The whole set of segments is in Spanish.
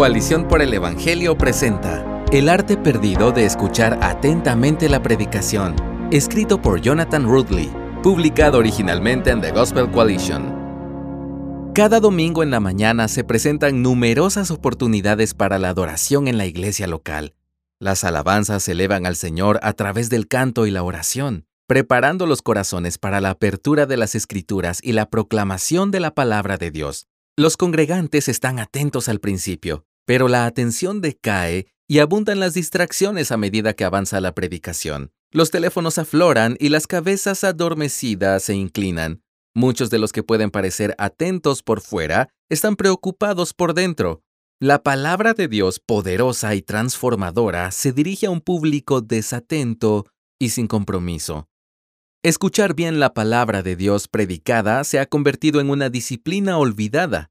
Coalición por el Evangelio presenta El arte perdido de escuchar atentamente la predicación, escrito por Jonathan Rudley, publicado originalmente en The Gospel Coalition. Cada domingo en la mañana se presentan numerosas oportunidades para la adoración en la iglesia local. Las alabanzas se elevan al Señor a través del canto y la oración, preparando los corazones para la apertura de las escrituras y la proclamación de la palabra de Dios. Los congregantes están atentos al principio, pero la atención decae y abundan las distracciones a medida que avanza la predicación. Los teléfonos afloran y las cabezas adormecidas se inclinan. Muchos de los que pueden parecer atentos por fuera están preocupados por dentro. La palabra de Dios poderosa y transformadora se dirige a un público desatento y sin compromiso. Escuchar bien la palabra de Dios predicada se ha convertido en una disciplina olvidada.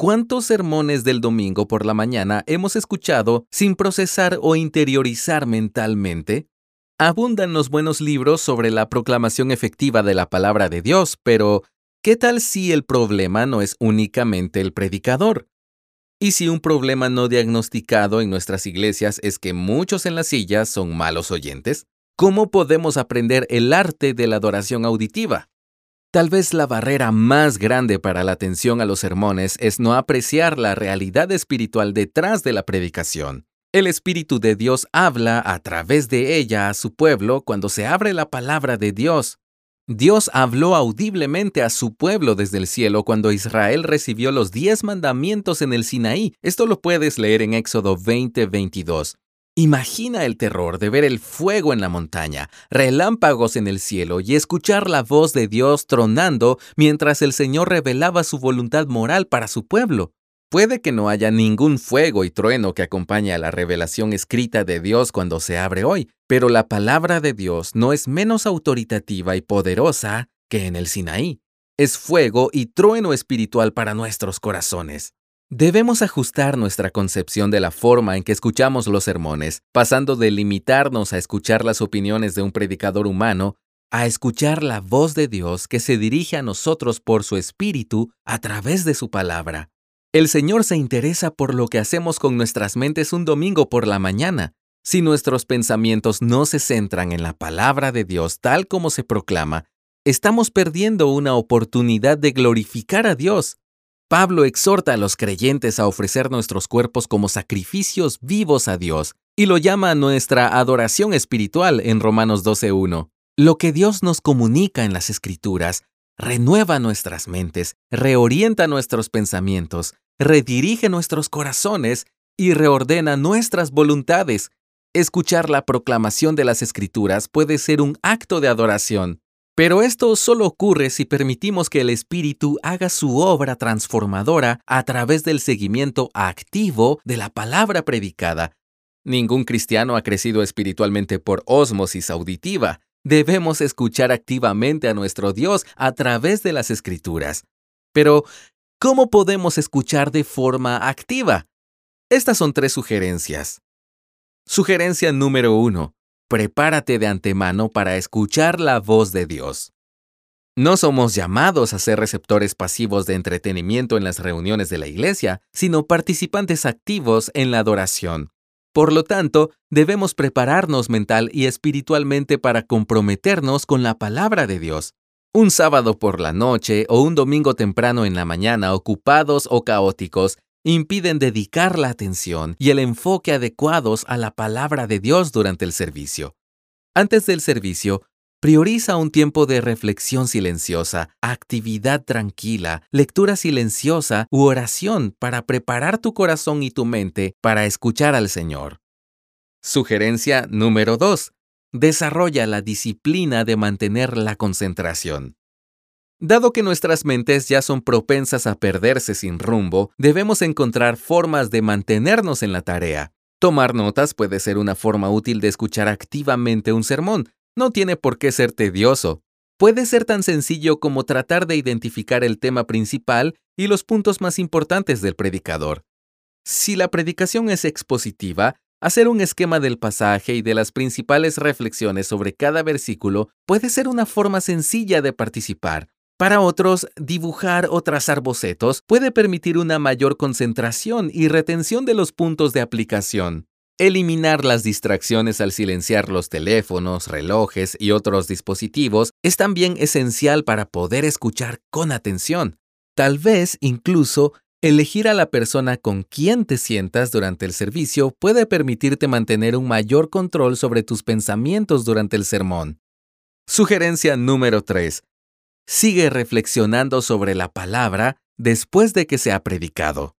¿Cuántos sermones del domingo por la mañana hemos escuchado sin procesar o interiorizar mentalmente? Abundan los buenos libros sobre la proclamación efectiva de la palabra de Dios, pero ¿qué tal si el problema no es únicamente el predicador? ¿Y si un problema no diagnosticado en nuestras iglesias es que muchos en las sillas son malos oyentes? ¿Cómo podemos aprender el arte de la adoración auditiva? Tal vez la barrera más grande para la atención a los sermones es no apreciar la realidad espiritual detrás de la predicación. El Espíritu de Dios habla a través de ella a su pueblo cuando se abre la palabra de Dios. Dios habló audiblemente a su pueblo desde el cielo cuando Israel recibió los diez mandamientos en el Sinaí. Esto lo puedes leer en Éxodo 20:22. Imagina el terror de ver el fuego en la montaña, relámpagos en el cielo y escuchar la voz de Dios tronando mientras el Señor revelaba su voluntad moral para su pueblo. Puede que no haya ningún fuego y trueno que acompañe a la revelación escrita de Dios cuando se abre hoy, pero la palabra de Dios no es menos autoritativa y poderosa que en el Sinaí. Es fuego y trueno espiritual para nuestros corazones. Debemos ajustar nuestra concepción de la forma en que escuchamos los sermones, pasando de limitarnos a escuchar las opiniones de un predicador humano a escuchar la voz de Dios que se dirige a nosotros por su Espíritu a través de su palabra. El Señor se interesa por lo que hacemos con nuestras mentes un domingo por la mañana. Si nuestros pensamientos no se centran en la palabra de Dios tal como se proclama, estamos perdiendo una oportunidad de glorificar a Dios. Pablo exhorta a los creyentes a ofrecer nuestros cuerpos como sacrificios vivos a Dios y lo llama nuestra adoración espiritual en Romanos 12.1. Lo que Dios nos comunica en las Escrituras renueva nuestras mentes, reorienta nuestros pensamientos, redirige nuestros corazones y reordena nuestras voluntades. Escuchar la proclamación de las Escrituras puede ser un acto de adoración. Pero esto solo ocurre si permitimos que el Espíritu haga su obra transformadora a través del seguimiento activo de la palabra predicada. Ningún cristiano ha crecido espiritualmente por ósmosis auditiva. Debemos escuchar activamente a nuestro Dios a través de las Escrituras. Pero, ¿cómo podemos escuchar de forma activa? Estas son tres sugerencias. Sugerencia número uno prepárate de antemano para escuchar la voz de Dios. No somos llamados a ser receptores pasivos de entretenimiento en las reuniones de la iglesia, sino participantes activos en la adoración. Por lo tanto, debemos prepararnos mental y espiritualmente para comprometernos con la palabra de Dios. Un sábado por la noche o un domingo temprano en la mañana, ocupados o caóticos, impiden dedicar la atención y el enfoque adecuados a la palabra de Dios durante el servicio. Antes del servicio, prioriza un tiempo de reflexión silenciosa, actividad tranquila, lectura silenciosa u oración para preparar tu corazón y tu mente para escuchar al Señor. Sugerencia número 2. Desarrolla la disciplina de mantener la concentración. Dado que nuestras mentes ya son propensas a perderse sin rumbo, debemos encontrar formas de mantenernos en la tarea. Tomar notas puede ser una forma útil de escuchar activamente un sermón. No tiene por qué ser tedioso. Puede ser tan sencillo como tratar de identificar el tema principal y los puntos más importantes del predicador. Si la predicación es expositiva, hacer un esquema del pasaje y de las principales reflexiones sobre cada versículo puede ser una forma sencilla de participar. Para otros, dibujar o trazar bocetos puede permitir una mayor concentración y retención de los puntos de aplicación. Eliminar las distracciones al silenciar los teléfonos, relojes y otros dispositivos es también esencial para poder escuchar con atención. Tal vez incluso elegir a la persona con quien te sientas durante el servicio puede permitirte mantener un mayor control sobre tus pensamientos durante el sermón. Sugerencia número 3. Sigue reflexionando sobre la palabra después de que se ha predicado.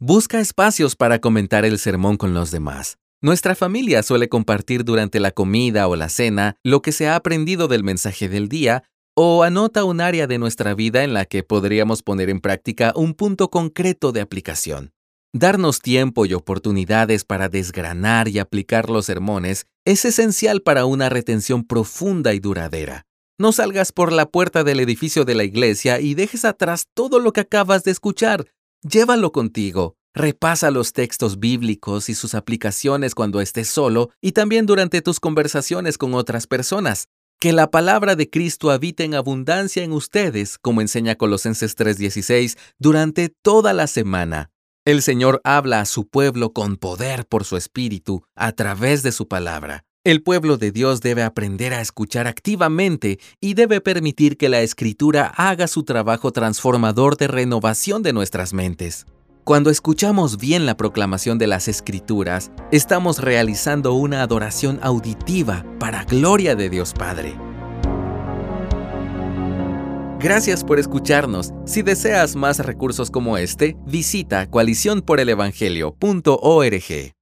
Busca espacios para comentar el sermón con los demás. Nuestra familia suele compartir durante la comida o la cena lo que se ha aprendido del mensaje del día o anota un área de nuestra vida en la que podríamos poner en práctica un punto concreto de aplicación. Darnos tiempo y oportunidades para desgranar y aplicar los sermones es esencial para una retención profunda y duradera. No salgas por la puerta del edificio de la iglesia y dejes atrás todo lo que acabas de escuchar. Llévalo contigo. Repasa los textos bíblicos y sus aplicaciones cuando estés solo y también durante tus conversaciones con otras personas. Que la palabra de Cristo habite en abundancia en ustedes, como enseña Colosenses 3:16, durante toda la semana. El Señor habla a su pueblo con poder por su espíritu a través de su palabra. El pueblo de Dios debe aprender a escuchar activamente y debe permitir que la escritura haga su trabajo transformador de renovación de nuestras mentes. Cuando escuchamos bien la proclamación de las escrituras, estamos realizando una adoración auditiva para gloria de Dios Padre. Gracias por escucharnos. Si deseas más recursos como este, visita coaliciónporelevangelio.org.